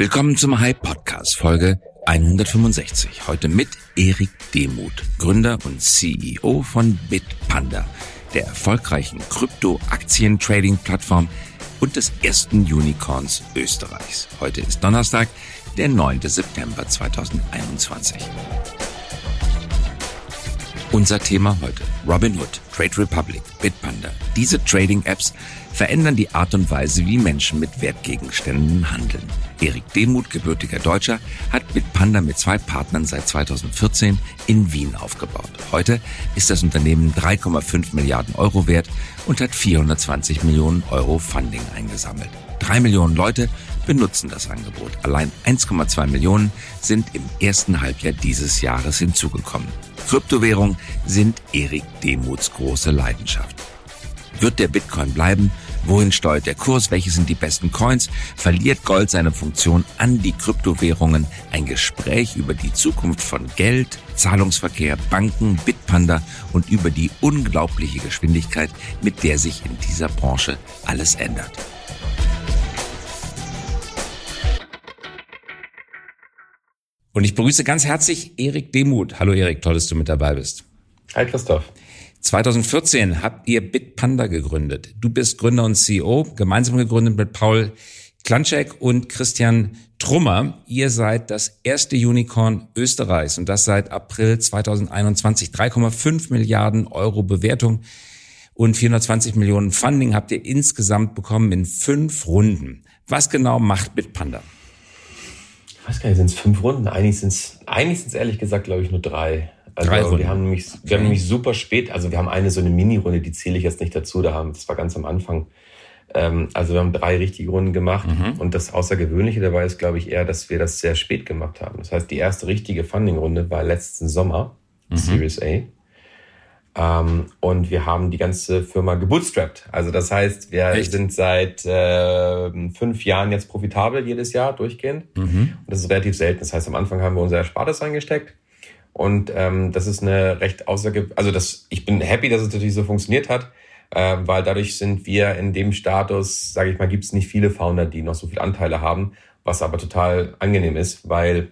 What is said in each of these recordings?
Willkommen zum Hype Podcast Folge 165. Heute mit Erik Demuth, Gründer und CEO von Bitpanda, der erfolgreichen Krypto-Aktien-Trading-Plattform und des ersten Unicorns Österreichs. Heute ist Donnerstag, der 9. September 2021. Unser Thema heute. Robinhood, Trade Republic, Bitpanda. Diese Trading-Apps verändern die Art und Weise, wie Menschen mit Wertgegenständen handeln. Erik Demuth, gebürtiger Deutscher, hat Bitpanda mit zwei Partnern seit 2014 in Wien aufgebaut. Heute ist das Unternehmen 3,5 Milliarden Euro wert und hat 420 Millionen Euro Funding eingesammelt. Drei Millionen Leute benutzen das Angebot. Allein 1,2 Millionen sind im ersten Halbjahr dieses Jahres hinzugekommen. Kryptowährungen sind Erik Demuths große Leidenschaft. Wird der Bitcoin bleiben? Wohin steuert der Kurs? Welche sind die besten Coins? Verliert Gold seine Funktion an die Kryptowährungen? Ein Gespräch über die Zukunft von Geld, Zahlungsverkehr, Banken, Bitpanda und über die unglaubliche Geschwindigkeit, mit der sich in dieser Branche alles ändert. Und ich begrüße ganz herzlich Erik Demuth. Hallo Erik, toll, dass du mit dabei bist. Hi Christoph. 2014 habt ihr Bitpanda gegründet. Du bist Gründer und CEO, gemeinsam gegründet mit Paul Klanczek und Christian Trummer. Ihr seid das erste Unicorn Österreichs und das seit April 2021. 3,5 Milliarden Euro Bewertung und 420 Millionen Funding habt ihr insgesamt bekommen in fünf Runden. Was genau macht Bitpanda? ich weiß gar nicht, sind es fünf Runden? Eigentlich sind es eigentlich sind's ehrlich gesagt, glaube ich, nur drei. Also drei wir haben nämlich, wir haben nämlich super spät, also wir haben eine so eine Mini-Runde, die zähle ich jetzt nicht dazu, da haben, das war ganz am Anfang. Ähm, also wir haben drei richtige Runden gemacht mhm. und das Außergewöhnliche dabei ist, glaube ich, eher, dass wir das sehr spät gemacht haben. Das heißt, die erste richtige Funding-Runde war letzten Sommer, mhm. Series A. Ähm, und wir haben die ganze Firma gebootstrapped. Also das heißt, wir Echt? sind seit äh, fünf Jahren jetzt profitabel jedes Jahr durchgehend. Mhm. Und das ist relativ selten. Das heißt, am Anfang haben wir unser Erspartes reingesteckt. Und ähm, das ist eine recht außerge... Also das, ich bin happy, dass es natürlich so funktioniert hat, äh, weil dadurch sind wir in dem Status, sage ich mal, gibt es nicht viele Founder, die noch so viele Anteile haben, was aber total angenehm ist, weil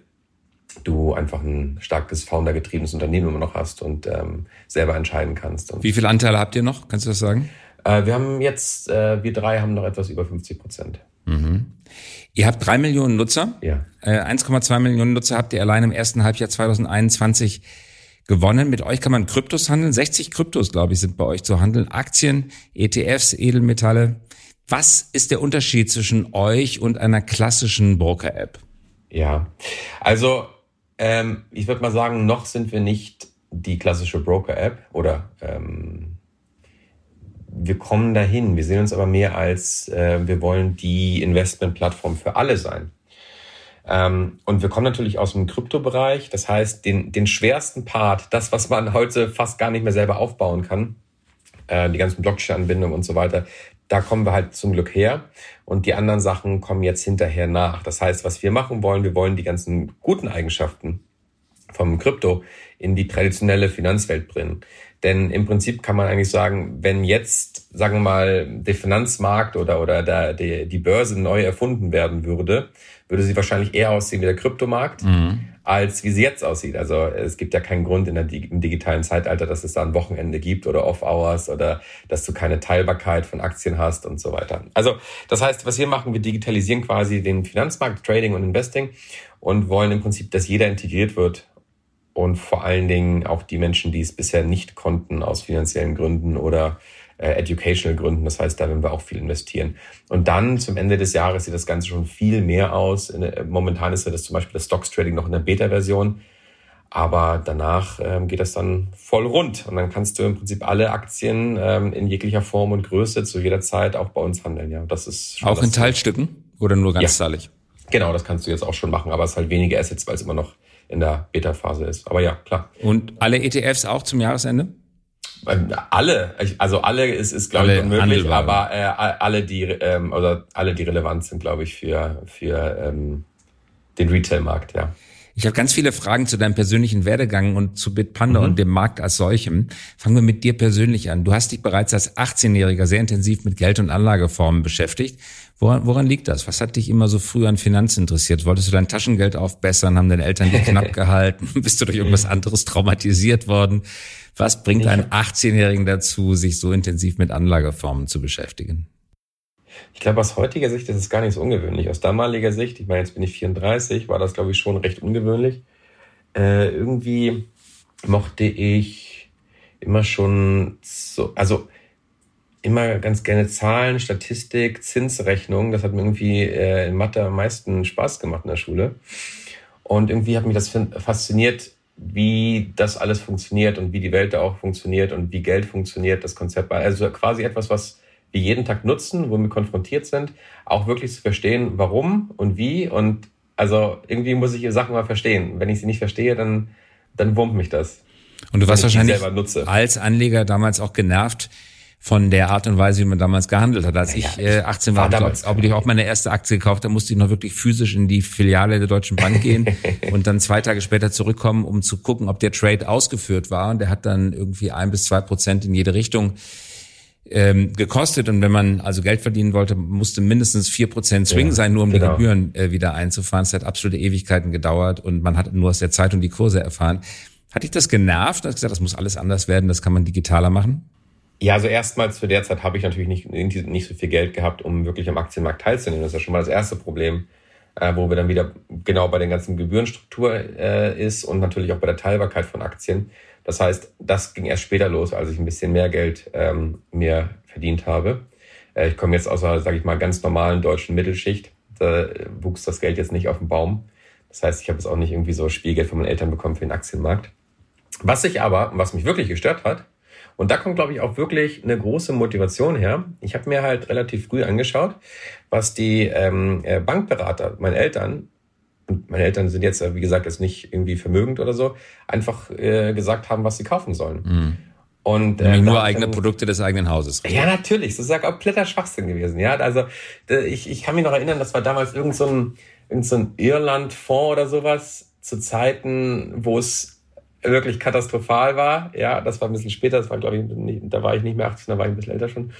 du einfach ein starkes Founder-getriebenes Unternehmen immer noch hast und ähm, selber entscheiden kannst. Und Wie viele Anteile habt ihr noch? Kannst du das sagen? Äh, wir haben jetzt, äh, wir drei haben noch etwas über 50 Prozent. Mhm. Ihr habt drei Millionen Nutzer. Ja. Äh, 1,2 Millionen Nutzer habt ihr allein im ersten Halbjahr 2021 gewonnen. Mit euch kann man Kryptos handeln. 60 Kryptos, glaube ich, sind bei euch zu handeln. Aktien, ETFs, Edelmetalle. Was ist der Unterschied zwischen euch und einer klassischen Broker-App? Ja, also ähm, ich würde mal sagen, noch sind wir nicht die klassische Broker-App oder ähm, wir kommen dahin. Wir sehen uns aber mehr als äh, wir wollen die Investmentplattform für alle sein. Ähm, und wir kommen natürlich aus dem Kryptobereich. Das heißt, den, den schwersten Part, das, was man heute fast gar nicht mehr selber aufbauen kann, äh, die ganzen Blockchain-Anbindungen und so weiter, da kommen wir halt zum Glück her. Und die anderen Sachen kommen jetzt hinterher nach. Das heißt, was wir machen wollen, wir wollen die ganzen guten Eigenschaften vom Krypto in die traditionelle Finanzwelt bringen. Denn im Prinzip kann man eigentlich sagen, wenn jetzt, sagen wir mal, der Finanzmarkt oder, oder der, der, die Börse neu erfunden werden würde, würde sie wahrscheinlich eher aussehen wie der Kryptomarkt, mhm. als wie sie jetzt aussieht. Also es gibt ja keinen Grund in der, im digitalen Zeitalter, dass es da ein Wochenende gibt oder Off-Hours oder dass du keine Teilbarkeit von Aktien hast und so weiter. Also das heißt, was wir machen, wir digitalisieren quasi den Finanzmarkt, Trading und Investing und wollen im Prinzip, dass jeder integriert wird und vor allen Dingen auch die Menschen, die es bisher nicht konnten aus finanziellen Gründen oder äh, educational Gründen. Das heißt, da werden wir auch viel investieren. Und dann zum Ende des Jahres sieht das Ganze schon viel mehr aus. Äh, momentan ist ja das zum Beispiel das Stocks Trading noch in der Beta-Version. Aber danach ähm, geht das dann voll rund. Und dann kannst du im Prinzip alle Aktien ähm, in jeglicher Form und Größe zu jeder Zeit auch bei uns handeln. Ja, das ist auch in Teilstücken oder nur ganzzahlig? Ja. Genau, das kannst du jetzt auch schon machen, aber es ist halt weniger Assets, weil es immer noch in der Beta-Phase ist. Aber ja, klar. Und alle ETFs auch zum Jahresende? Ähm, alle, also alle ist, ist glaube ich unmöglich, aber äh, alle die ähm, oder alle die relevant sind, glaube ich, für für ähm, den Retail-Markt, ja. Ich habe ganz viele Fragen zu deinem persönlichen Werdegang und zu Bitpanda mhm. und dem Markt als solchem. Fangen wir mit dir persönlich an. Du hast dich bereits als 18-Jähriger sehr intensiv mit Geld- und Anlageformen beschäftigt. Woran, woran liegt das? Was hat dich immer so früh an Finanzen interessiert? Wolltest du dein Taschengeld aufbessern? Haben deine Eltern dich knapp gehalten? Bist du durch irgendwas anderes traumatisiert worden? Was bringt einen 18-Jährigen dazu, sich so intensiv mit Anlageformen zu beschäftigen? Ich glaube, aus heutiger Sicht ist es gar nicht so ungewöhnlich. Aus damaliger Sicht, ich meine, jetzt bin ich 34, war das, glaube ich, schon recht ungewöhnlich. Äh, irgendwie mochte ich immer schon so, also immer ganz gerne Zahlen, Statistik, Zinsrechnung. Das hat mir irgendwie äh, in Mathe am meisten Spaß gemacht in der Schule. Und irgendwie hat mich das fasziniert, wie das alles funktioniert und wie die Welt da auch funktioniert und wie Geld funktioniert, das Konzept. Also quasi etwas, was wir jeden Tag nutzen, wo wir konfrontiert sind, auch wirklich zu verstehen, warum und wie. Und also irgendwie muss ich Sachen mal verstehen. Wenn ich sie nicht verstehe, dann, dann wurmt mich das. Und du warst wahrscheinlich als Anleger damals auch genervt von der Art und Weise, wie man damals gehandelt hat. Als ja, ich äh, 18 war, war habe ich auch meine erste Aktie gekauft, da musste ich noch wirklich physisch in die Filiale der Deutschen Bank gehen und dann zwei Tage später zurückkommen, um zu gucken, ob der Trade ausgeführt war. Und der hat dann irgendwie ein bis zwei Prozent in jede Richtung ähm, gekostet. Und wenn man also Geld verdienen wollte, musste mindestens vier Prozent Swing ja, sein, nur um genau. die Gebühren äh, wieder einzufahren. Es hat absolute Ewigkeiten gedauert und man hat nur aus der Zeit und die Kurse erfahren. Hat dich das genervt? Du hast gesagt, das muss alles anders werden, das kann man digitaler machen? Ja, also erstmals zu der Zeit habe ich natürlich nicht, nicht so viel Geld gehabt, um wirklich am Aktienmarkt teilzunehmen. Das ist ja schon mal das erste Problem, äh, wo wir dann wieder genau bei der ganzen Gebührenstruktur äh, ist und natürlich auch bei der Teilbarkeit von Aktien. Das heißt, das ging erst später los, als ich ein bisschen mehr Geld ähm, mir verdient habe. Äh, ich komme jetzt aus einer, sage ich mal, ganz normalen deutschen Mittelschicht. Da wuchs das Geld jetzt nicht auf den Baum. Das heißt, ich habe jetzt auch nicht irgendwie so Spielgeld von meinen Eltern bekommen für den Aktienmarkt. Was sich aber, was mich wirklich gestört hat, und da kommt, glaube ich, auch wirklich eine große Motivation her. Ich habe mir halt relativ früh angeschaut, was die ähm, äh, Bankberater, meine Eltern, und meine Eltern sind jetzt, wie gesagt, jetzt nicht irgendwie vermögend oder so, einfach äh, gesagt haben, was sie kaufen sollen. Mhm. Und, äh, nur eigene dann, Produkte des eigenen Hauses. Ja, natürlich. Das ist ja kompletter Schwachsinn gewesen. Ja, also ich, ich kann mich noch erinnern, das war damals irgend so ein, irgend so ein Irland-Fonds oder sowas zu Zeiten, wo es wirklich katastrophal war. Ja, das war ein bisschen später. Das war, glaube ich, nicht, da war ich nicht mehr 18, da war ich ein bisschen älter schon.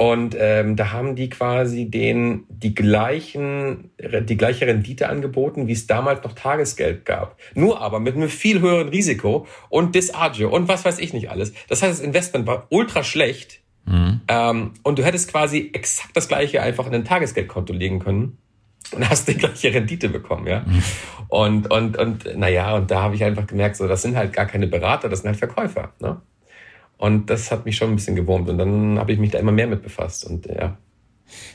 Und ähm, da haben die quasi den die gleichen die gleiche Rendite angeboten, wie es damals noch Tagesgeld gab. Nur aber mit einem viel höheren Risiko und Disagio und was weiß ich nicht alles. Das heißt, das Investment war ultra schlecht. Mhm. Ähm, und du hättest quasi exakt das gleiche einfach in ein Tagesgeldkonto legen können und hast die gleiche Rendite bekommen, ja. Mhm. Und, und, und, naja, und da habe ich einfach gemerkt, so, das sind halt gar keine Berater, das sind halt Verkäufer, ne? Und das hat mich schon ein bisschen gewurmt. Und dann habe ich mich da immer mehr mit befasst. Und ja.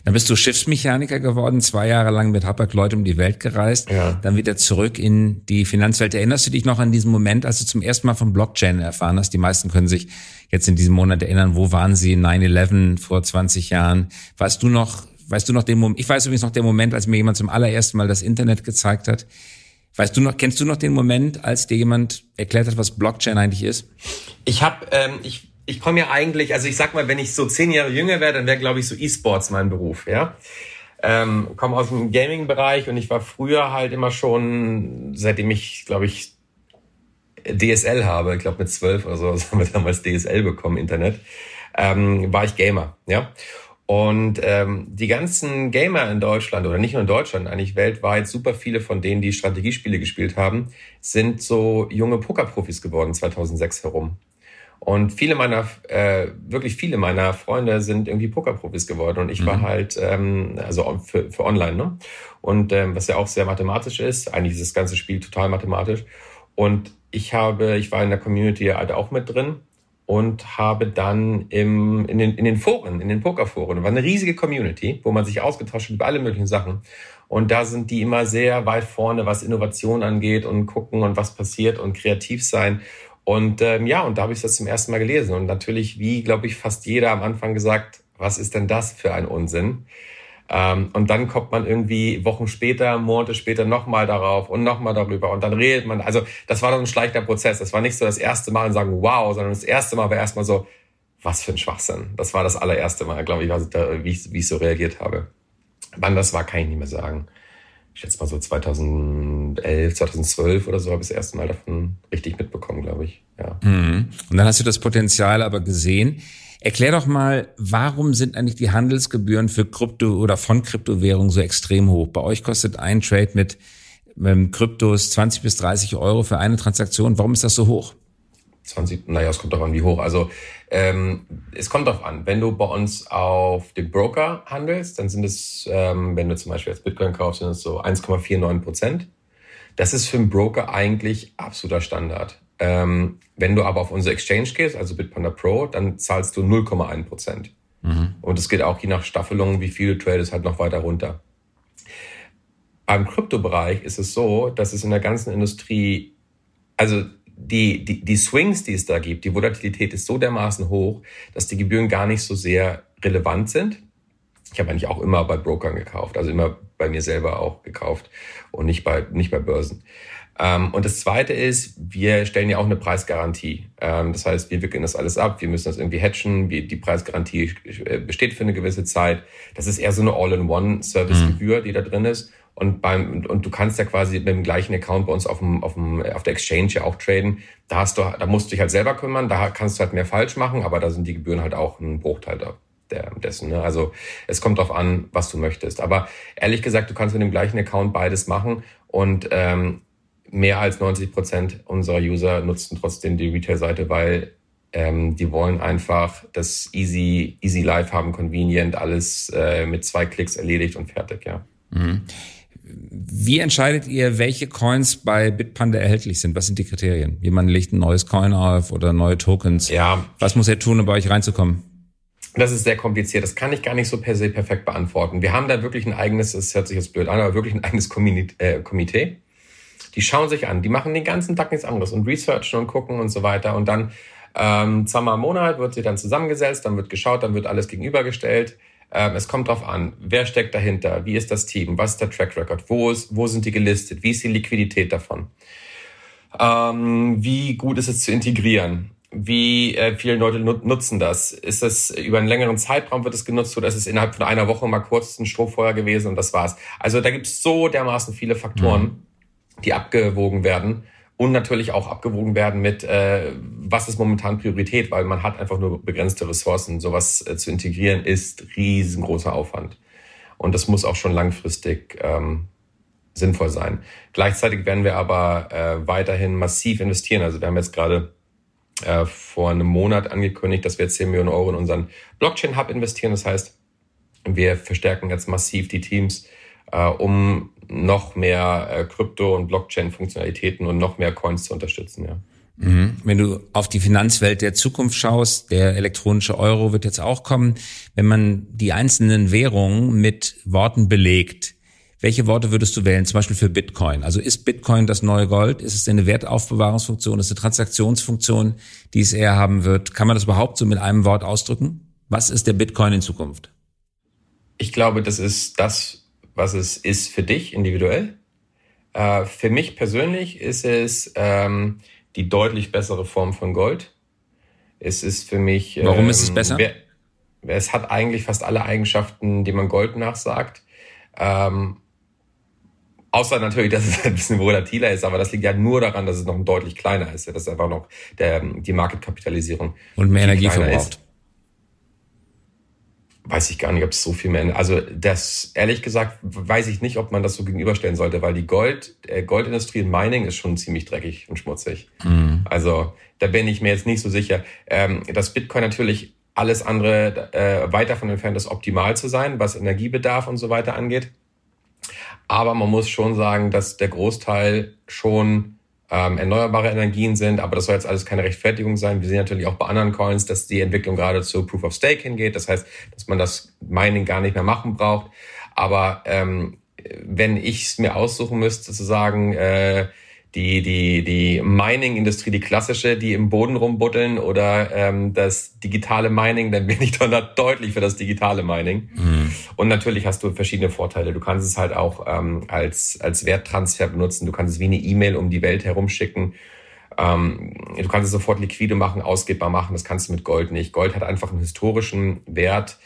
Dann bist du Schiffsmechaniker geworden, zwei Jahre lang mit Hapag-Lloyd um die Welt gereist, ja. dann wieder zurück in die Finanzwelt. Erinnerst du dich noch an diesen Moment, als du zum ersten Mal von Blockchain erfahren hast? Die meisten können sich jetzt in diesem Monat erinnern, wo waren sie 9-11 vor 20 Jahren? Weißt du noch, weißt du noch den Moment, ich weiß übrigens noch den Moment, als mir jemand zum allerersten Mal das Internet gezeigt hat. Weißt du noch, kennst du noch den Moment, als dir jemand erklärt hat, was Blockchain eigentlich ist? Ich habe, ähm, ich, ich komme ja eigentlich, also ich sag mal, wenn ich so zehn Jahre jünger wäre, dann wäre, glaube ich, so E-Sports mein Beruf, ja. Ähm, komme aus dem Gaming-Bereich und ich war früher halt immer schon, seitdem ich, glaube ich, DSL habe, ich glaube mit zwölf oder so, haben wir damals DSL bekommen, Internet, ähm, war ich Gamer, ja. Und ähm, die ganzen Gamer in Deutschland oder nicht nur in Deutschland, eigentlich weltweit, super viele von denen, die Strategiespiele gespielt haben, sind so junge Pokerprofis geworden 2006 herum. Und viele meiner, äh, wirklich viele meiner Freunde sind irgendwie Pokerprofis geworden. Und ich mhm. war halt, ähm, also für, für online, ne? Und ähm, was ja auch sehr mathematisch ist, eigentlich ist das ganze Spiel total mathematisch. Und ich habe, ich war in der Community halt auch mit drin und habe dann im, in, den, in den Foren, in den Pokerforen, war eine riesige Community, wo man sich ausgetauscht hat über alle möglichen Sachen. Und da sind die immer sehr weit vorne, was Innovation angeht und gucken und was passiert und kreativ sein. Und ähm, ja, und da habe ich das zum ersten Mal gelesen. Und natürlich, wie, glaube ich, fast jeder am Anfang gesagt, was ist denn das für ein Unsinn? Ähm, und dann kommt man irgendwie Wochen später, Monate später nochmal darauf und nochmal darüber und dann redet man. Also das war dann ein schleichender Prozess. Das war nicht so das erste Mal und sagen, wow, sondern das erste Mal war erstmal so, was für ein Schwachsinn. Das war das allererste Mal, glaube ich, wie ich, wie ich so reagiert habe. Wann das war, kann ich nicht mehr sagen. ich schätze mal so 2011, 2012 oder so habe ich das erste Mal davon richtig mitbekommen, glaube ich. Ja. Mhm. Und dann hast du das Potenzial aber gesehen. Erklär doch mal, warum sind eigentlich die Handelsgebühren für Krypto oder von Kryptowährungen so extrem hoch? Bei euch kostet ein Trade mit ähm, Kryptos 20 bis 30 Euro für eine Transaktion. Warum ist das so hoch? 20, naja, es kommt doch an, wie hoch. Also ähm, es kommt darauf an. Wenn du bei uns auf dem Broker handelst, dann sind es, ähm, wenn du zum Beispiel jetzt Bitcoin kaufst, sind es so 1,49 Prozent. Das ist für einen Broker eigentlich absoluter Standard. Ähm, wenn du aber auf unsere Exchange gehst, also Bitpanda Pro, dann zahlst du 0,1 Prozent. Mhm. Und es geht auch je nach Staffelung, wie viel du tradest, halt noch weiter runter. Beim Kryptobereich ist es so, dass es in der ganzen Industrie, also die, die, die Swings, die es da gibt, die Volatilität ist so dermaßen hoch, dass die Gebühren gar nicht so sehr relevant sind. Ich habe eigentlich auch immer bei Brokern gekauft, also immer bei mir selber auch gekauft und nicht bei, nicht bei Börsen. Ähm, und das Zweite ist, wir stellen ja auch eine Preisgarantie. Ähm, das heißt, wir wickeln das alles ab, wir müssen das irgendwie hatchen, die Preisgarantie äh, besteht für eine gewisse Zeit. Das ist eher so eine All-in-One-Service-Gebühr, die da drin ist. Und beim und du kannst ja quasi mit dem gleichen Account bei uns auf dem, auf dem auf der Exchange ja auch traden. Da hast du, da musst du dich halt selber kümmern, da kannst du halt mehr falsch machen, aber da sind die Gebühren halt auch ein Bruchteil da dessen. Ne? Also es kommt darauf an, was du möchtest. Aber ehrlich gesagt, du kannst mit dem gleichen Account beides machen und ähm, mehr als 90 Prozent unserer User nutzen trotzdem die Retail-Seite, weil ähm, die wollen einfach das easy, easy life haben, convenient, alles äh, mit zwei Klicks erledigt und fertig, ja. Mhm. Wie entscheidet ihr, welche Coins bei Bitpanda erhältlich sind? Was sind die Kriterien? Jemand legt ein neues Coin auf oder neue Tokens? Ja. Was muss er tun, um bei euch reinzukommen? Das ist sehr kompliziert. Das kann ich gar nicht so per se perfekt beantworten. Wir haben da wirklich ein eigenes, das hört sich jetzt blöd an, aber wirklich ein eigenes äh, Komitee die schauen sich an, die machen den ganzen Tag nichts anderes und researchen und gucken und so weiter. Und dann ähm, zweimal im Monat wird sie dann zusammengesetzt, dann wird geschaut, dann wird alles gegenübergestellt. Ähm, es kommt drauf an, wer steckt dahinter, wie ist das Team, was ist der Track Record, wo, ist, wo sind die gelistet, wie ist die Liquidität davon, ähm, wie gut ist es zu integrieren, wie äh, viele Leute nutzen das? Ist es über einen längeren Zeitraum wird es genutzt oder ist es innerhalb von einer Woche mal kurz ein Strohfeuer gewesen und das war's? Also da gibt es so dermaßen viele Faktoren. Mhm die abgewogen werden und natürlich auch abgewogen werden mit, äh, was ist momentan Priorität, weil man hat einfach nur begrenzte Ressourcen. Sowas äh, zu integrieren ist riesengroßer Aufwand. Und das muss auch schon langfristig ähm, sinnvoll sein. Gleichzeitig werden wir aber äh, weiterhin massiv investieren. Also wir haben jetzt gerade äh, vor einem Monat angekündigt, dass wir 10 Millionen Euro in unseren Blockchain-Hub investieren. Das heißt, wir verstärken jetzt massiv die Teams, äh, um noch mehr äh, Krypto- und Blockchain-Funktionalitäten und noch mehr Coins zu unterstützen. Ja. Mhm. Wenn du auf die Finanzwelt der Zukunft schaust, der elektronische Euro wird jetzt auch kommen. Wenn man die einzelnen Währungen mit Worten belegt, welche Worte würdest du wählen, zum Beispiel für Bitcoin? Also ist Bitcoin das neue Gold? Ist es eine Wertaufbewahrungsfunktion? Ist es eine Transaktionsfunktion, die es eher haben wird? Kann man das überhaupt so mit einem Wort ausdrücken? Was ist der Bitcoin in Zukunft? Ich glaube, das ist das, was es ist für dich individuell. Äh, für mich persönlich ist es ähm, die deutlich bessere Form von Gold. Es ist für mich. Warum ähm, ist es ähm, besser? Wer, es hat eigentlich fast alle Eigenschaften, die man Gold nachsagt. Ähm, außer natürlich, dass es ein bisschen volatiler ist, aber das liegt ja nur daran, dass es noch deutlich kleiner ist. Das ist einfach noch der, die Marketkapitalisierung. Und mehr Energie verbraucht. Ist weiß ich gar nicht, ob es so viel mehr. Also das ehrlich gesagt weiß ich nicht, ob man das so gegenüberstellen sollte, weil die Gold, äh, Goldindustrie und Mining ist schon ziemlich dreckig und schmutzig. Mhm. Also da bin ich mir jetzt nicht so sicher. Ähm, dass Bitcoin natürlich alles andere äh, weit davon entfernt ist, optimal zu sein, was Energiebedarf und so weiter angeht. Aber man muss schon sagen, dass der Großteil schon ähm, erneuerbare Energien sind, aber das soll jetzt alles keine Rechtfertigung sein. Wir sehen natürlich auch bei anderen Coins, dass die Entwicklung gerade zu Proof of Stake hingeht. Das heißt, dass man das Mining gar nicht mehr machen braucht. Aber ähm, wenn ich es mir aussuchen müsste, zu sagen, äh, die, die, die Mining-Industrie, die klassische, die im Boden rumbuddeln oder ähm, das digitale Mining, dann bin ich dann deutlich für das digitale Mining. Mhm. Und natürlich hast du verschiedene Vorteile. Du kannst es halt auch ähm, als, als Werttransfer benutzen. Du kannst es wie eine E-Mail um die Welt herumschicken. Ähm, du kannst es sofort liquide machen, ausgebbar machen. Das kannst du mit Gold nicht. Gold hat einfach einen historischen Wert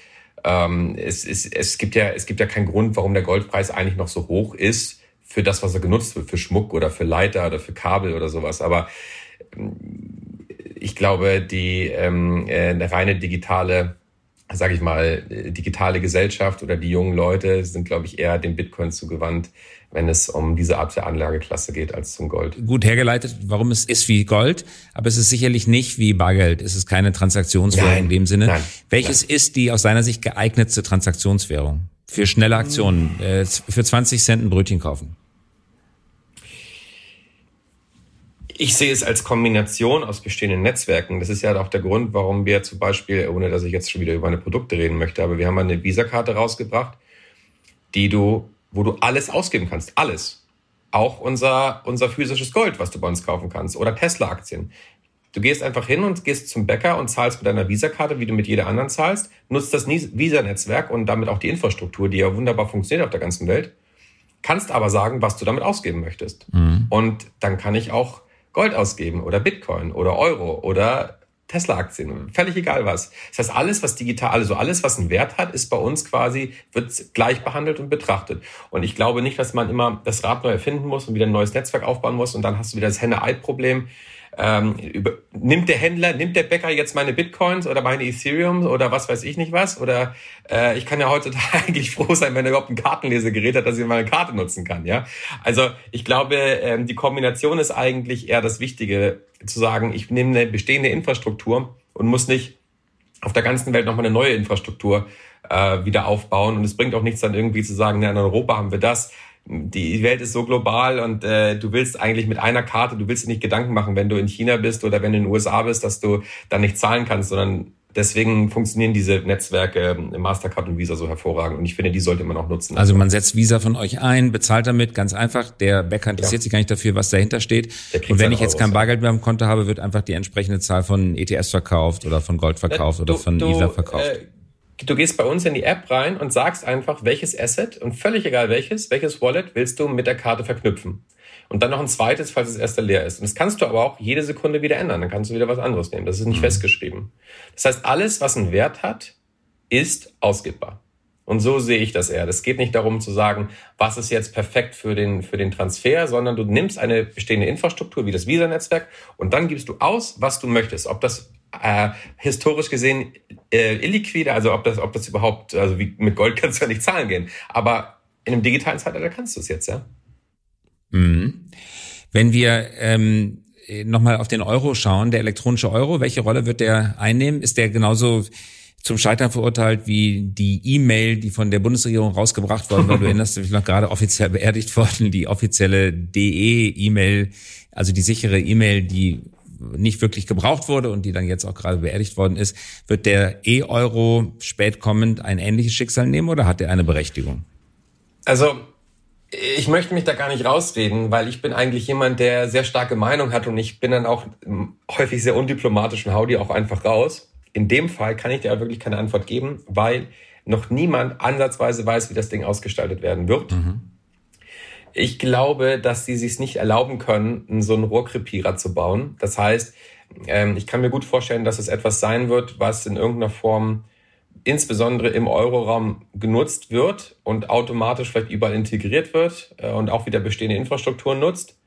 ähm, es, es, es, gibt ja, es gibt ja keinen Grund, warum der Goldpreis eigentlich noch so hoch ist für das, was er genutzt wird, für Schmuck oder für Leiter oder für Kabel oder sowas. Aber ich glaube, die ähm, äh, eine reine digitale sage ich mal, digitale Gesellschaft oder die jungen Leute sind, glaube ich, eher dem Bitcoin zugewandt, wenn es um diese Art der Anlageklasse geht, als zum Gold. Gut hergeleitet, warum es ist wie Gold, aber es ist sicherlich nicht wie Bargeld. Es ist keine Transaktionswährung nein, in dem Sinne. Nein, Welches nein. ist die aus seiner Sicht geeignetste Transaktionswährung? Für schnelle Aktionen, äh, für 20 Cent ein Brötchen kaufen. Ich sehe es als Kombination aus bestehenden Netzwerken. Das ist ja auch der Grund, warum wir zum Beispiel, ohne dass ich jetzt schon wieder über meine Produkte reden möchte, aber wir haben eine Visa-Karte rausgebracht, die du, wo du alles ausgeben kannst. Alles. Auch unser, unser physisches Gold, was du bei uns kaufen kannst. Oder Tesla-Aktien. Du gehst einfach hin und gehst zum Bäcker und zahlst mit deiner Visa-Karte, wie du mit jeder anderen zahlst, nutzt das Visa-Netzwerk und damit auch die Infrastruktur, die ja wunderbar funktioniert auf der ganzen Welt, kannst aber sagen, was du damit ausgeben möchtest. Mhm. Und dann kann ich auch Gold ausgeben oder Bitcoin oder Euro oder Tesla-Aktien, völlig egal was. Das heißt, alles, was digital, also alles, was einen Wert hat, ist bei uns quasi, wird gleich behandelt und betrachtet. Und ich glaube nicht, dass man immer das Rad neu erfinden muss und wieder ein neues Netzwerk aufbauen muss und dann hast du wieder das Henne-Ei-Problem ähm, über, nimmt der Händler, nimmt der Bäcker jetzt meine Bitcoins oder meine Ethereum oder was weiß ich nicht was? Oder äh, ich kann ja heutzutage eigentlich froh sein, wenn er überhaupt ein Kartenlesegerät hat, dass ich meine Karte nutzen kann. Ja, Also ich glaube, ähm, die Kombination ist eigentlich eher das Wichtige, zu sagen, ich nehme eine bestehende Infrastruktur und muss nicht auf der ganzen Welt nochmal eine neue Infrastruktur äh, wieder aufbauen. Und es bringt auch nichts dann irgendwie zu sagen, ja, in Europa haben wir das, die Welt ist so global und äh, du willst eigentlich mit einer Karte, du willst dir nicht Gedanken machen, wenn du in China bist oder wenn du in den USA bist, dass du dann nicht zahlen kannst, sondern deswegen funktionieren diese Netzwerke Mastercard und Visa so hervorragend und ich finde, die sollte man auch nutzen. Also man setzt Visa von euch ein, bezahlt damit, ganz einfach. Der Bäcker interessiert ja. sich gar nicht dafür, was dahinter steht. Und wenn ich jetzt kein Bargeld mehr im Konto habe, wird einfach die entsprechende Zahl von ETS verkauft oder von Gold verkauft du, oder von du, Ether verkauft. Äh, du gehst bei uns in die App rein und sagst einfach, welches Asset und völlig egal welches, welches Wallet willst du mit der Karte verknüpfen. Und dann noch ein zweites, falls das erste leer ist. Und das kannst du aber auch jede Sekunde wieder ändern. Dann kannst du wieder was anderes nehmen. Das ist nicht mhm. festgeschrieben. Das heißt, alles, was einen Wert hat, ist ausgibbar. Und so sehe ich das eher. Das geht nicht darum zu sagen, was ist jetzt perfekt für den, für den Transfer, sondern du nimmst eine bestehende Infrastruktur wie das Visa-Netzwerk und dann gibst du aus, was du möchtest. Ob das äh, historisch gesehen äh, illiquide, also ob das, ob das überhaupt, also wie mit Gold kannst du ja nicht zahlen gehen. Aber in einem digitalen Zeitalter kannst du es jetzt, ja. Mhm. Wenn wir ähm, nochmal auf den Euro schauen, der elektronische Euro, welche Rolle wird der einnehmen? Ist der genauso zum Scheitern verurteilt wie die E-Mail, die von der Bundesregierung rausgebracht worden war. Du erinnerst dich noch gerade offiziell beerdigt worden, die offizielle DE-E-Mail, also die sichere E-Mail, die nicht wirklich gebraucht wurde und die dann jetzt auch gerade beerdigt worden ist, wird der E-Euro spätkommend ein ähnliches Schicksal nehmen oder hat er eine Berechtigung? Also ich möchte mich da gar nicht rausreden, weil ich bin eigentlich jemand, der sehr starke Meinung hat und ich bin dann auch häufig sehr undiplomatisch und hau die auch einfach raus. In dem Fall kann ich dir wirklich keine Antwort geben, weil noch niemand ansatzweise weiß, wie das Ding ausgestaltet werden wird. Mhm. Ich glaube, dass sie sich nicht erlauben können, so einen Rohrkrepierer zu bauen. Das heißt, ähm, ich kann mir gut vorstellen, dass es etwas sein wird, was in irgendeiner Form insbesondere im Euroraum genutzt wird und automatisch vielleicht überall integriert wird äh, und auch wieder bestehende Infrastrukturen nutzt.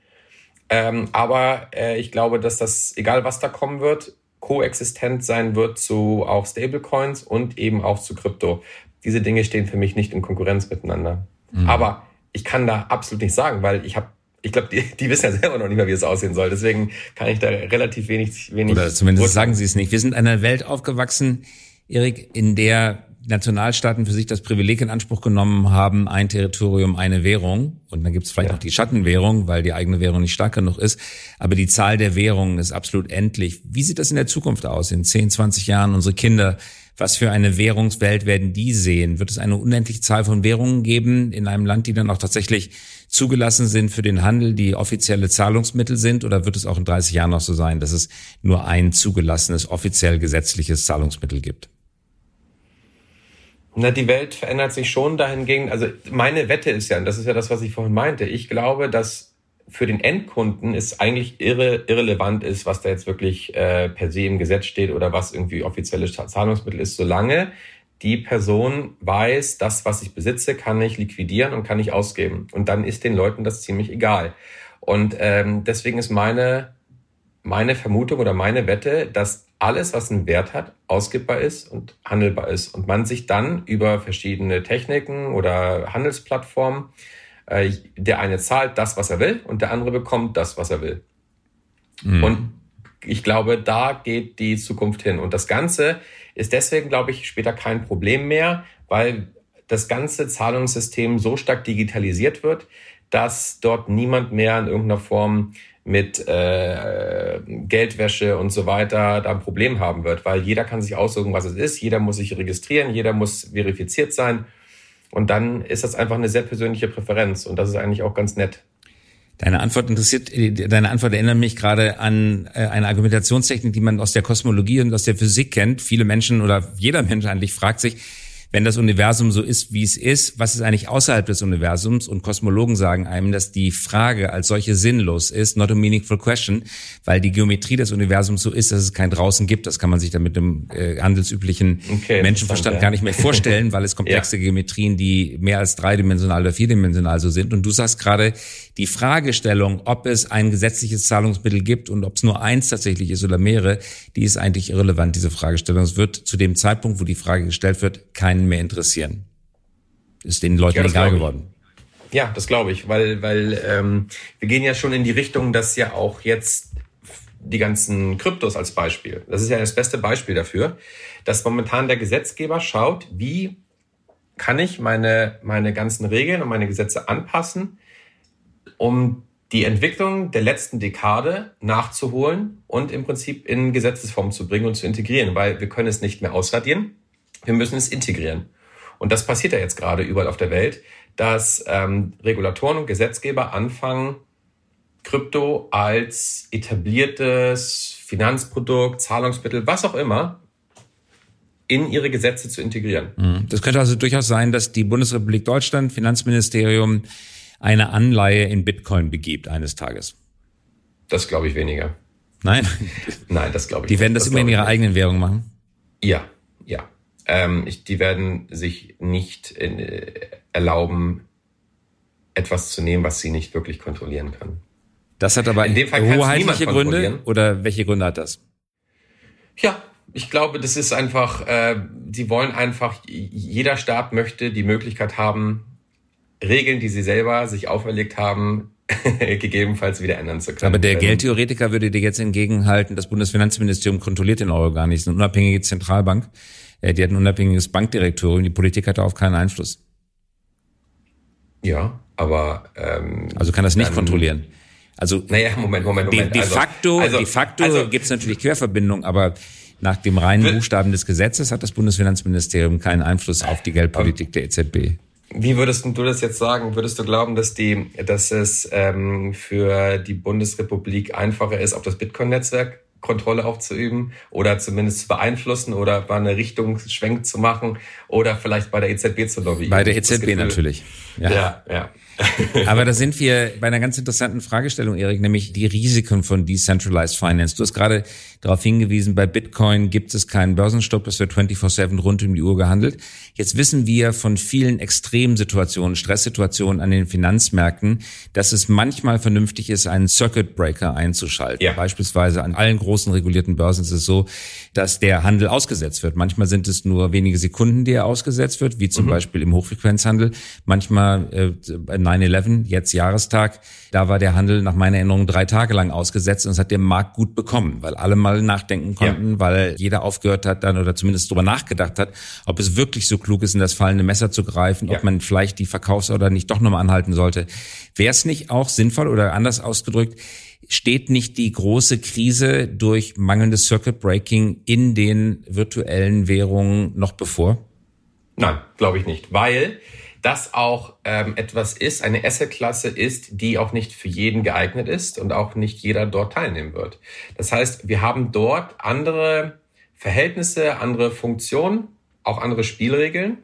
Ähm, aber äh, ich glaube, dass das, egal was da kommen wird, koexistent sein wird zu auch Stablecoins und eben auch zu Krypto. Diese Dinge stehen für mich nicht in Konkurrenz miteinander. Mhm. Aber ich kann da absolut nicht sagen, weil ich habe ich glaube, die, die wissen ja selber noch nicht mal, wie es aussehen soll. Deswegen kann ich da relativ wenig, wenig. Oder zumindest sagen sie es nicht. Wir sind in einer Welt aufgewachsen, Erik, in der Nationalstaaten für sich das Privileg in Anspruch genommen haben, ein Territorium, eine Währung. Und dann gibt es vielleicht ja. noch die Schattenwährung, weil die eigene Währung nicht stark genug ist. Aber die Zahl der Währungen ist absolut endlich. Wie sieht das in der Zukunft aus? In 10, 20 Jahren unsere Kinder was für eine Währungswelt werden die sehen? Wird es eine unendliche Zahl von Währungen geben in einem Land, die dann auch tatsächlich zugelassen sind für den Handel, die offizielle Zahlungsmittel sind? Oder wird es auch in 30 Jahren noch so sein, dass es nur ein zugelassenes, offiziell gesetzliches Zahlungsmittel gibt? Na, die Welt verändert sich schon dahingegen. Also meine Wette ist ja, und das ist ja das, was ich vorhin meinte, ich glaube, dass für den Endkunden ist eigentlich irre, irrelevant ist, was da jetzt wirklich äh, per se im Gesetz steht oder was irgendwie offizielles Zahlungsmittel ist, solange die Person weiß, das, was ich besitze, kann ich liquidieren und kann ich ausgeben. Und dann ist den Leuten das ziemlich egal. Und ähm, deswegen ist meine, meine Vermutung oder meine Wette, dass alles, was einen Wert hat, ausgibbar ist und handelbar ist. Und man sich dann über verschiedene Techniken oder Handelsplattformen, äh, der eine zahlt das, was er will, und der andere bekommt das, was er will. Mhm. Und ich glaube, da geht die Zukunft hin. Und das Ganze ist deswegen, glaube ich, später kein Problem mehr, weil das ganze Zahlungssystem so stark digitalisiert wird, dass dort niemand mehr in irgendeiner Form mit äh, Geldwäsche und so weiter da ein Problem haben wird, weil jeder kann sich aussuchen, was es ist, jeder muss sich registrieren, jeder muss verifiziert sein und dann ist das einfach eine sehr persönliche Präferenz und das ist eigentlich auch ganz nett. Deine Antwort interessiert, deine Antwort erinnert mich gerade an äh, eine Argumentationstechnik, die man aus der Kosmologie und aus der Physik kennt. Viele Menschen oder jeder Mensch eigentlich fragt sich, wenn das Universum so ist, wie es ist, was ist eigentlich außerhalb des Universums? Und Kosmologen sagen einem, dass die Frage als solche sinnlos ist, not a meaningful question, weil die Geometrie des Universums so ist, dass es kein draußen gibt. Das kann man sich dann mit dem äh, handelsüblichen okay, Menschenverstand ja. gar nicht mehr vorstellen, weil es komplexe ja. Geometrien, die mehr als dreidimensional oder vierdimensional so sind. Und du sagst gerade, die Fragestellung, ob es ein gesetzliches Zahlungsmittel gibt und ob es nur eins tatsächlich ist oder mehrere, die ist eigentlich irrelevant, diese Fragestellung. Es wird zu dem Zeitpunkt, wo die Frage gestellt wird, kein keinen mehr interessieren. Ist den Leuten ja, egal geworden. Ja, das glaube ich, weil, weil ähm, wir gehen ja schon in die Richtung, dass ja auch jetzt die ganzen Kryptos als Beispiel, das ist ja das beste Beispiel dafür, dass momentan der Gesetzgeber schaut, wie kann ich meine, meine ganzen Regeln und meine Gesetze anpassen, um die Entwicklung der letzten Dekade nachzuholen und im Prinzip in Gesetzesform zu bringen und zu integrieren, weil wir können es nicht mehr ausradieren. Wir müssen es integrieren. Und das passiert ja jetzt gerade überall auf der Welt, dass ähm, Regulatoren und Gesetzgeber anfangen, Krypto als etabliertes Finanzprodukt, Zahlungsmittel, was auch immer, in ihre Gesetze zu integrieren. Mhm. Das könnte also durchaus sein, dass die Bundesrepublik Deutschland, Finanzministerium, eine Anleihe in Bitcoin begibt eines Tages. Das glaube ich weniger. Nein? Nein, das glaube ich Die werden das, das immer in ihrer eigenen Währung machen? Ja, ja. Ähm, ich, die werden sich nicht in, äh, erlauben, etwas zu nehmen, was sie nicht wirklich kontrollieren können. Das hat aber in dem Fall hoheitliche Gründe oder welche Gründe hat das? Ja, ich glaube, das ist einfach, äh, sie wollen einfach, jeder Staat möchte die Möglichkeit haben, Regeln, die sie selber sich auferlegt haben, gegebenenfalls wieder ändern zu können. Aber der Geldtheoretiker würde dir jetzt entgegenhalten, das Bundesfinanzministerium kontrolliert den Euro gar nicht, es ist eine unabhängige Zentralbank. Äh, die hat ein unabhängiges Bankdirektorium, die Politik hat darauf keinen Einfluss. Ja, aber ähm, also kann das nicht kontrollieren. Also naja, Moment, Moment, Moment. De, de facto, also, de facto also, gibt es natürlich Querverbindungen, aber nach dem reinen Buchstaben des Gesetzes hat das Bundesfinanzministerium keinen Einfluss auf die Geldpolitik der EZB. Wie würdest du das jetzt sagen? Würdest du glauben, dass die, dass es ähm, für die Bundesrepublik einfacher ist, auf das Bitcoin-Netzwerk Kontrolle aufzuüben oder zumindest zu beeinflussen oder mal eine Richtung schwenk zu machen oder vielleicht bei der EZB zu lobbyieren? Bei der EZB natürlich. Ja, ja. ja. Aber da sind wir bei einer ganz interessanten Fragestellung, Erik, nämlich die Risiken von Decentralized Finance. Du hast gerade darauf hingewiesen, bei Bitcoin gibt es keinen Börsenstopp, es wird 24-7 rund um die Uhr gehandelt. Jetzt wissen wir von vielen Extremsituationen, Stresssituationen an den Finanzmärkten, dass es manchmal vernünftig ist, einen Circuit Breaker einzuschalten. Ja. Beispielsweise an allen großen regulierten Börsen ist es so, dass der Handel ausgesetzt wird. Manchmal sind es nur wenige Sekunden, die er ausgesetzt wird, wie zum mhm. Beispiel im Hochfrequenzhandel. Manchmal äh, 9-11, jetzt Jahrestag, da war der Handel nach meiner Erinnerung drei Tage lang ausgesetzt und es hat der Markt gut bekommen, weil alle mal nachdenken konnten, ja. weil jeder aufgehört hat dann oder zumindest darüber nachgedacht hat, ob es wirklich so klug ist, in das fallende Messer zu greifen, ja. ob man vielleicht die Verkaufsorder nicht doch nochmal anhalten sollte. Wäre es nicht auch sinnvoll oder anders ausgedrückt, steht nicht die große Krise durch mangelndes Circuit Breaking in den virtuellen Währungen noch bevor? Nein, glaube ich nicht, weil das auch ähm, etwas ist, eine Assetklasse ist, die auch nicht für jeden geeignet ist und auch nicht jeder dort teilnehmen wird. Das heißt, wir haben dort andere Verhältnisse, andere Funktionen, auch andere Spielregeln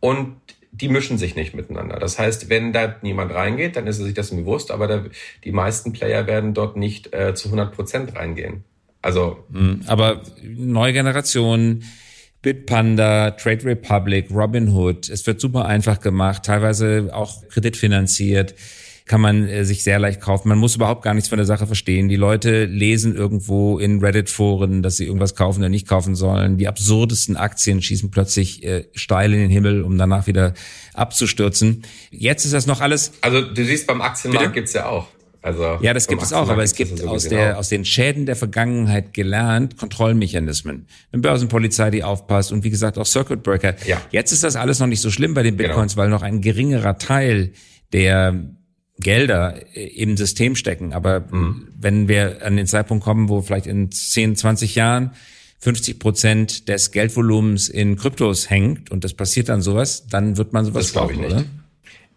und die mischen sich nicht miteinander. Das heißt, wenn da niemand reingeht, dann ist er sich das bewusst, aber da, die meisten Player werden dort nicht äh, zu 100 Prozent reingehen. Also. Hm, aber neue Generationen, Bitpanda, Trade Republic, Robinhood. Es wird super einfach gemacht, teilweise auch kreditfinanziert kann man äh, sich sehr leicht kaufen. Man muss überhaupt gar nichts von der Sache verstehen. Die Leute lesen irgendwo in Reddit-Foren, dass sie irgendwas kaufen oder nicht kaufen sollen. Die absurdesten Aktien schießen plötzlich äh, steil in den Himmel, um danach wieder abzustürzen. Jetzt ist das noch alles. Also du siehst, beim Aktienmarkt Bitte? gibt's ja auch. Also ja, das gibt es auch, aber es gibt aus, der, aus den Schäden der Vergangenheit gelernt Kontrollmechanismen. Eine Börsenpolizei, die aufpasst und wie gesagt auch Circuit Breaker. Ja. Jetzt ist das alles noch nicht so schlimm bei den genau. Bitcoins, genau. weil noch ein geringerer Teil der Gelder im System stecken. Aber mhm. wenn wir an den Zeitpunkt kommen, wo vielleicht in 10, 20 Jahren 50 Prozent des Geldvolumens in Kryptos hängt und das passiert dann sowas, dann wird man sowas das glaube ich nicht. Oder?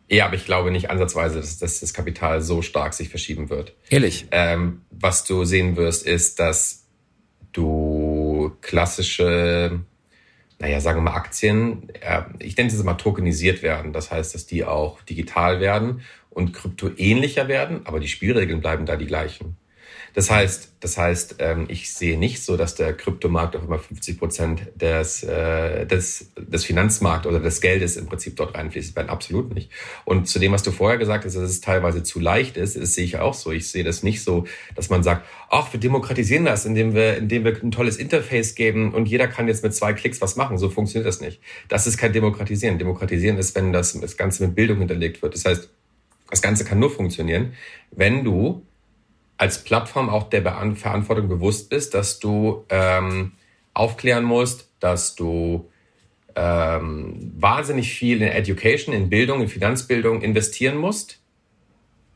Ja, aber ich glaube nicht ansatzweise, dass, dass, das Kapital so stark sich verschieben wird. Ehrlich? Ähm, was du sehen wirst, ist, dass du klassische naja, sagen wir mal Aktien, äh, ich nenne es mal tokenisiert werden. Das heißt, dass die auch digital werden und Krypto ähnlicher werden, aber die Spielregeln bleiben da die gleichen. Das heißt, das heißt, ähm, ich sehe nicht so, dass der Kryptomarkt auf immer 50 Prozent des, äh, des, des Finanzmarkts oder des Geldes im Prinzip dort reinfließt. Nein, absolut nicht. Und zu dem, was du vorher gesagt hast, dass es teilweise zu leicht ist, das sehe ich auch so. Ich sehe das nicht so, dass man sagt, ach, wir demokratisieren das, indem wir, indem wir ein tolles Interface geben und jeder kann jetzt mit zwei Klicks was machen. So funktioniert das nicht. Das ist kein Demokratisieren. Demokratisieren ist, wenn das, das Ganze mit Bildung hinterlegt wird. Das heißt, das Ganze kann nur funktionieren, wenn du als Plattform auch der Verantwortung bewusst bist, dass du ähm, aufklären musst, dass du ähm, wahnsinnig viel in Education, in Bildung, in Finanzbildung investieren musst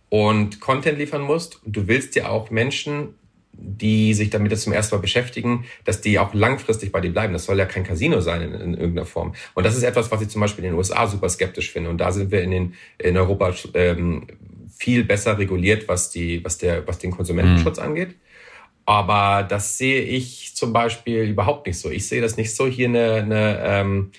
und Content liefern musst. Du willst ja auch Menschen die sich damit jetzt zum ersten Mal beschäftigen, dass die auch langfristig bei dir bleiben. Das soll ja kein Casino sein in, in irgendeiner Form. Und das ist etwas, was ich zum Beispiel in den USA super skeptisch finde. Und da sind wir in, den, in Europa ähm, viel besser reguliert, was, die, was, der, was den Konsumentenschutz mhm. angeht. Aber das sehe ich zum Beispiel überhaupt nicht so. Ich sehe das nicht so, hier eine, eine ähm,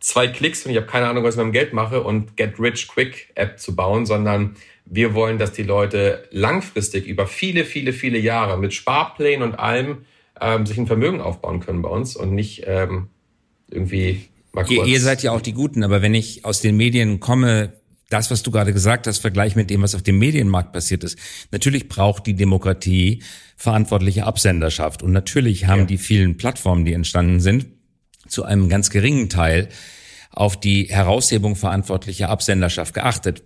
zwei Klicks und ich habe keine Ahnung, was ich mit meinem Geld mache und Get Rich Quick App zu bauen, sondern wir wollen, dass die Leute langfristig über viele, viele, viele Jahre mit Sparplänen und allem ähm, sich ein Vermögen aufbauen können bei uns und nicht ähm, irgendwie mal kurz. Ihr, ihr seid ja auch die Guten, aber wenn ich aus den Medien komme, das, was du gerade gesagt hast, vergleich mit dem, was auf dem Medienmarkt passiert ist. Natürlich braucht die Demokratie verantwortliche Absenderschaft. Und natürlich haben ja. die vielen Plattformen, die entstanden sind, zu einem ganz geringen Teil auf die Heraushebung verantwortlicher Absenderschaft geachtet.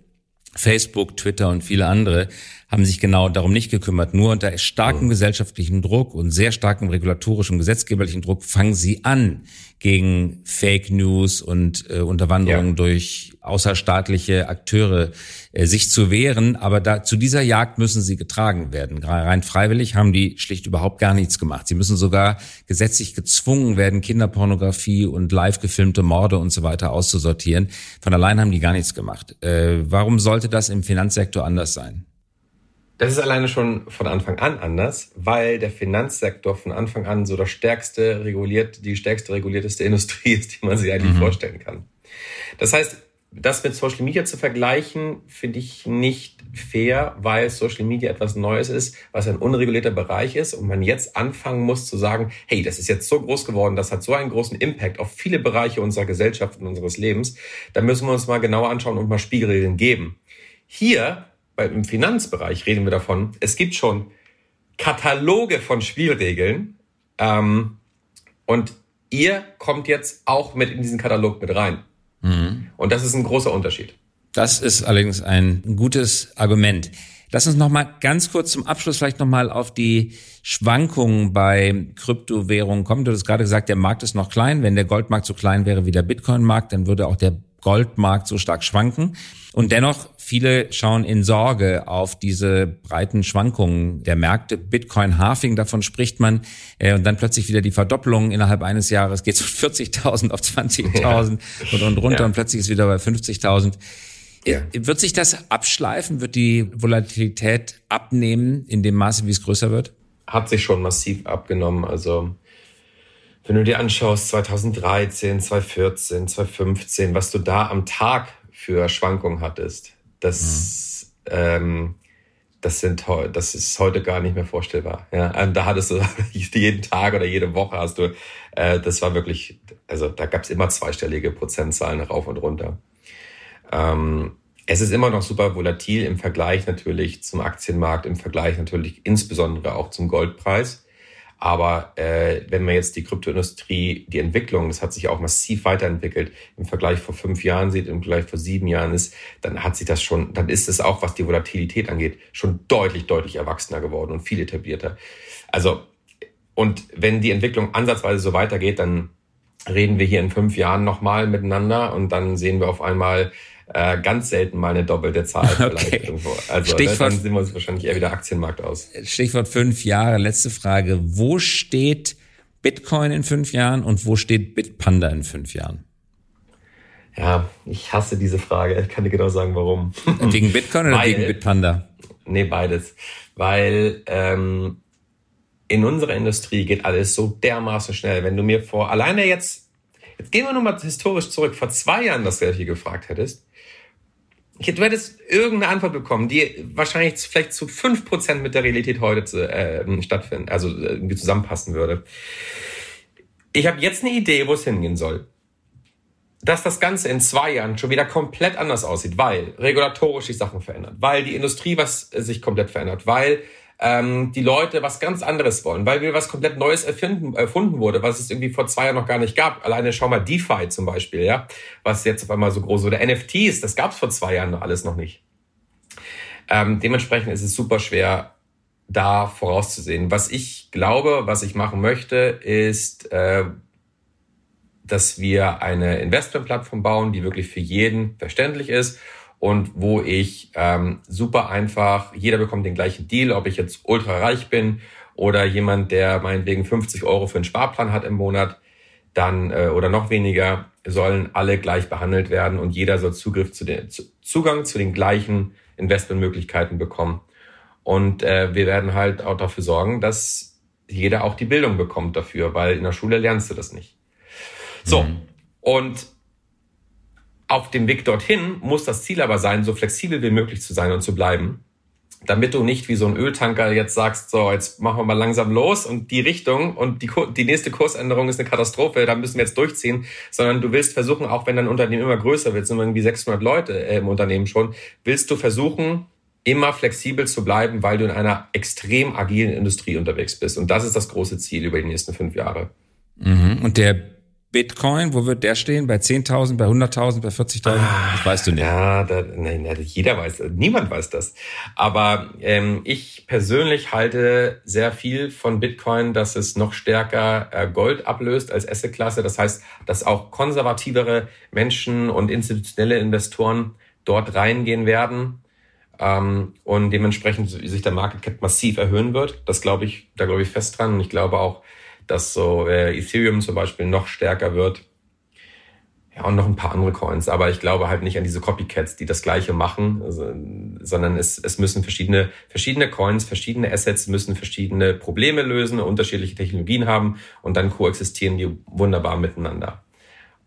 Facebook, Twitter und viele andere haben sich genau darum nicht gekümmert. Nur unter starkem mhm. gesellschaftlichen Druck und sehr starkem regulatorischen gesetzgeberlichen Druck fangen sie an, gegen Fake News und äh, Unterwanderung ja. durch außerstaatliche Akteure äh, sich zu wehren. Aber da, zu dieser Jagd müssen sie getragen werden. Rein freiwillig haben die schlicht überhaupt gar nichts gemacht. Sie müssen sogar gesetzlich gezwungen werden, Kinderpornografie und live gefilmte Morde und so weiter auszusortieren. Von allein haben die gar nichts gemacht. Äh, warum sollte das im Finanzsektor anders sein? Das ist alleine schon von Anfang an anders, weil der Finanzsektor von Anfang an so das stärkste reguliert, die stärkste regulierteste Industrie ist, die man sich eigentlich mhm. vorstellen kann. Das heißt, das mit Social Media zu vergleichen, finde ich nicht fair, weil Social Media etwas Neues ist, was ein unregulierter Bereich ist und man jetzt anfangen muss zu sagen, hey, das ist jetzt so groß geworden, das hat so einen großen Impact auf viele Bereiche unserer Gesellschaft und unseres Lebens, da müssen wir uns mal genauer anschauen und mal Spiegelregeln geben. Hier im Finanzbereich reden wir davon, es gibt schon Kataloge von Spielregeln ähm, und ihr kommt jetzt auch mit in diesen Katalog mit rein. Mhm. Und das ist ein großer Unterschied. Das ist allerdings ein gutes Argument. Lass uns noch mal ganz kurz zum Abschluss vielleicht noch mal auf die Schwankungen bei Kryptowährungen kommen. Du hast gerade gesagt, der Markt ist noch klein. Wenn der Goldmarkt so klein wäre wie der Bitcoin-Markt, dann würde auch der Goldmarkt so stark schwanken. Und dennoch, viele schauen in Sorge auf diese breiten Schwankungen der Märkte. Bitcoin Halving, davon spricht man. Äh, und dann plötzlich wieder die Verdoppelung innerhalb eines Jahres geht von 40.000 auf 20.000 ja. und, und runter ja. und plötzlich ist wieder bei 50.000. Ja. Wird sich das abschleifen? Wird die Volatilität abnehmen in dem Maße, wie es größer wird? Hat sich schon massiv abgenommen. Also wenn du dir anschaust, 2013, 2014, 2015, was du da am Tag für Schwankungen hattest, das, mhm. ähm, das sind das ist heute gar nicht mehr vorstellbar. Ja, und da hattest du jeden Tag oder jede Woche hast du, äh, das war wirklich, also da gab es immer zweistellige Prozentzahlen rauf und runter. Ähm, es ist immer noch super volatil im Vergleich natürlich zum Aktienmarkt, im Vergleich natürlich insbesondere auch zum Goldpreis. Aber äh, wenn man jetzt die Kryptoindustrie, die Entwicklung, das hat sich auch massiv weiterentwickelt, im Vergleich vor fünf Jahren sieht, im Vergleich vor sieben Jahren ist, dann hat sich das schon, dann ist es auch, was die Volatilität angeht, schon deutlich, deutlich erwachsener geworden und viel etablierter. Also, und wenn die Entwicklung ansatzweise so weitergeht, dann reden wir hier in fünf Jahren nochmal miteinander und dann sehen wir auf einmal äh, ganz selten mal eine doppelte Zahl vielleicht okay. irgendwo. Also ne, Stichwort, dann sehen wir uns wahrscheinlich eher wieder Aktienmarkt aus. Stichwort fünf Jahre. Letzte Frage. Wo steht Bitcoin in fünf Jahren und wo steht Bitpanda in fünf Jahren? Ja, ich hasse diese Frage. Ich kann dir genau sagen, warum. Wegen Bitcoin oder Weil, wegen Bitpanda? Nee, beides. Weil ähm, in unserer Industrie geht alles so dermaßen schnell. Wenn du mir vor, alleine jetzt, jetzt gehen wir nur mal historisch zurück, vor zwei Jahren das hier gefragt hättest, ich, du hättest irgendeine Antwort bekommen, die wahrscheinlich vielleicht zu fünf Prozent mit der Realität heute äh, stattfinden, also irgendwie zusammenpassen würde. Ich habe jetzt eine Idee, wo es hingehen soll. Dass das Ganze in zwei Jahren schon wieder komplett anders aussieht, weil regulatorisch die Sachen verändert, weil die Industrie was äh, sich komplett verändert, weil ähm, die Leute was ganz anderes wollen, weil wir was komplett Neues erfinden, erfunden wurde, was es irgendwie vor zwei Jahren noch gar nicht gab. Alleine schau mal DeFi zum Beispiel, ja, was jetzt auf einmal so groß wurde. NFTs, das gab es vor zwei Jahren alles noch nicht. Ähm, dementsprechend ist es super schwer, da vorauszusehen. Was ich glaube, was ich machen möchte, ist, äh, dass wir eine Investmentplattform bauen, die wirklich für jeden verständlich ist und wo ich ähm, super einfach, jeder bekommt den gleichen Deal, ob ich jetzt ultra reich bin oder jemand, der meinetwegen 50 Euro für einen Sparplan hat im Monat, dann äh, oder noch weniger, sollen alle gleich behandelt werden und jeder soll Zugriff zu den zu, Zugang zu den gleichen Investmentmöglichkeiten bekommen. Und äh, wir werden halt auch dafür sorgen, dass jeder auch die Bildung bekommt dafür, weil in der Schule lernst du das nicht. So, mhm. und auf dem Weg dorthin muss das Ziel aber sein, so flexibel wie möglich zu sein und zu bleiben, damit du nicht wie so ein Öltanker jetzt sagst, so, jetzt machen wir mal langsam los und die Richtung und die, die nächste Kursänderung ist eine Katastrophe, da müssen wir jetzt durchziehen, sondern du willst versuchen, auch wenn dein Unternehmen immer größer wird, sind irgendwie 600 Leute äh, im Unternehmen schon, willst du versuchen, immer flexibel zu bleiben, weil du in einer extrem agilen Industrie unterwegs bist. Und das ist das große Ziel über die nächsten fünf Jahre. Mhm. Und der Bitcoin, wo wird der stehen? Bei 10.000, bei 100.000, bei 40.000? Ah, das weißt du nicht. Ja, da, nein, jeder weiß, niemand weiß das. Aber ähm, ich persönlich halte sehr viel von Bitcoin, dass es noch stärker äh, Gold ablöst als Assetklasse. Das heißt, dass auch konservativere Menschen und institutionelle Investoren dort reingehen werden ähm, und dementsprechend sich der Market Cap massiv erhöhen wird. Das glaube ich, da glaube ich fest dran. Und ich glaube auch, dass so äh, Ethereum zum Beispiel noch stärker wird. Ja, und noch ein paar andere Coins. Aber ich glaube halt nicht an diese Copycats, die das Gleiche machen, also, sondern es, es müssen verschiedene, verschiedene Coins, verschiedene Assets müssen verschiedene Probleme lösen, unterschiedliche Technologien haben und dann koexistieren die wunderbar miteinander.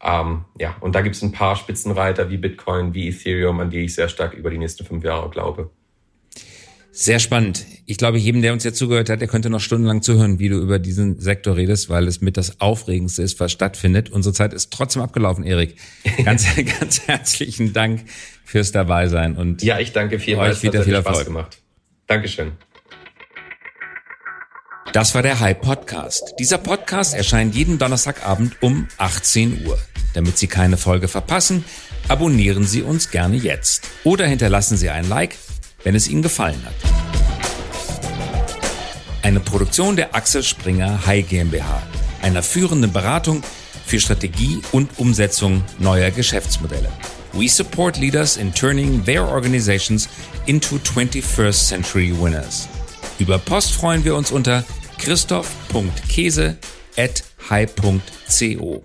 Ähm, ja, und da gibt es ein paar Spitzenreiter wie Bitcoin, wie Ethereum, an die ich sehr stark über die nächsten fünf Jahre glaube. Sehr spannend. Ich glaube, jedem, der uns jetzt zugehört hat, der könnte noch stundenlang zuhören, wie du über diesen Sektor redest, weil es mit das Aufregendste ist, was stattfindet. Unsere Zeit ist trotzdem abgelaufen, Erik. Ganz, ganz herzlichen Dank fürs Dabeisein und ja, ich danke vielmals. Euch wieder viel Erfolg. Spaß gemacht. Dankeschön. Das war der Hype Podcast. Dieser Podcast erscheint jeden Donnerstagabend um 18 Uhr. Damit Sie keine Folge verpassen, abonnieren Sie uns gerne jetzt oder hinterlassen Sie ein Like wenn es Ihnen gefallen hat. Eine Produktion der Axel Springer High GmbH, einer führenden Beratung für Strategie und Umsetzung neuer Geschäftsmodelle. We support leaders in turning their organizations into 21st century winners. Über Post freuen wir uns unter christoph.käse at high.co.